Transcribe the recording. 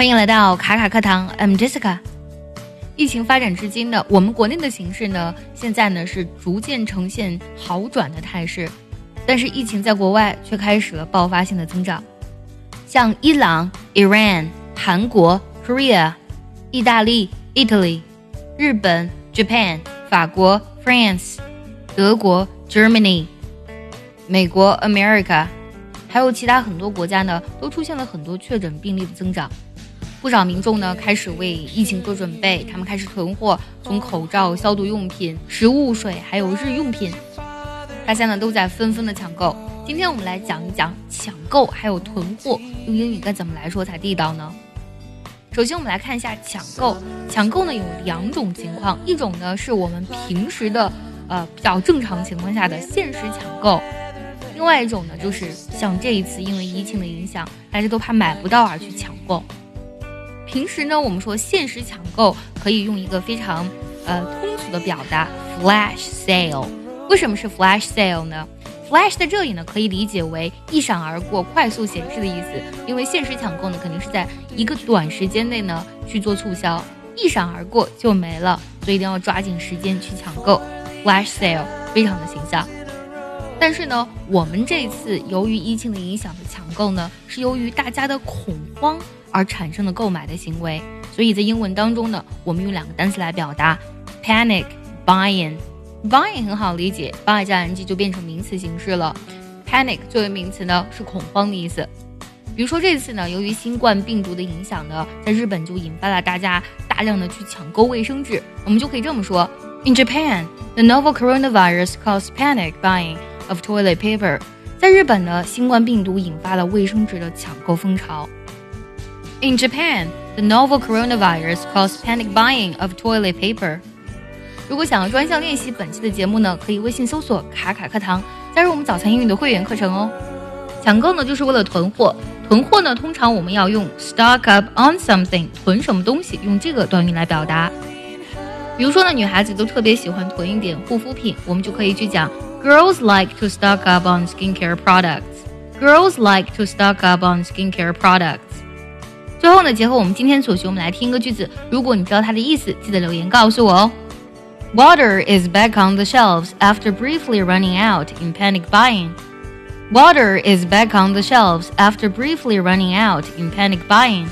欢迎来到卡卡课堂，I'm Jessica。疫情发展至今呢，我们国内的形势呢，现在呢是逐渐呈现好转的态势，但是疫情在国外却开始了爆发性的增长，像伊朗 （Iran）、韩国 （Korea）、意大利 （Italy）、日本 （Japan）、法国 （France）、德国 （Germany）、美国 （America），还有其他很多国家呢，都出现了很多确诊病例的增长。不少民众呢开始为疫情做准备，他们开始囤货，从口罩、消毒用品、食物、水，还有日用品，大家呢都在纷纷的抢购。今天我们来讲一讲抢购还有囤货，用英语该怎么来说才地道呢？首先我们来看一下抢购，抢购呢有两种情况，一种呢是我们平时的呃比较正常情况下的限时抢购，另外一种呢就是像这一次因为疫情的影响，大家都怕买不到而去抢购。平时呢，我们说限时抢购可以用一个非常呃通俗的表达，flash sale。为什么是 flash sale 呢？flash 在这里呢，可以理解为一闪而过、快速显示的意思。因为限时抢购呢，肯定是在一个短时间内呢去做促销，一闪而过就没了，所以一定要抓紧时间去抢购。flash sale 非常的形象。但是呢，我们这次由于疫情的影响的抢购呢，是由于大家的恐慌。而产生的购买的行为，所以在英文当中呢，我们用两个单词来表达：panic buying。buying 很好理解，buy 加 ing 就变成名词形式了。panic 作为名词呢，是恐慌的意思。比如说这次呢，由于新冠病毒的影响呢，在日本就引发了大家大量的去抢购卫生纸，我们就可以这么说：In Japan, the novel coronavirus caused panic buying of toilet paper。在日本呢，新冠病毒引发了卫生纸的抢购风潮。In Japan, the novel coronavirus caused panic buying of toilet paper. 如果想要专项练习本期的节目呢，可以微信搜索“卡卡课堂”，加入我们早餐英语的会员课程哦。抢购呢，就是为了囤货。囤货呢，通常我们要用 stock up on something，囤什么东西，用这个短语来表达。比如说呢，女孩子都特别喜欢囤一点护肤品，我们就可以去讲 Girls like to stock up on skincare products. Girls like to stock up on skincare products. 最后呢，结合我们今天所学，我们来听一个句子。如果你知道它的意思，记得留言告诉我哦。Water is back on the shelves after briefly running out in panic buying. Water is back on the shelves after briefly running out in panic buying.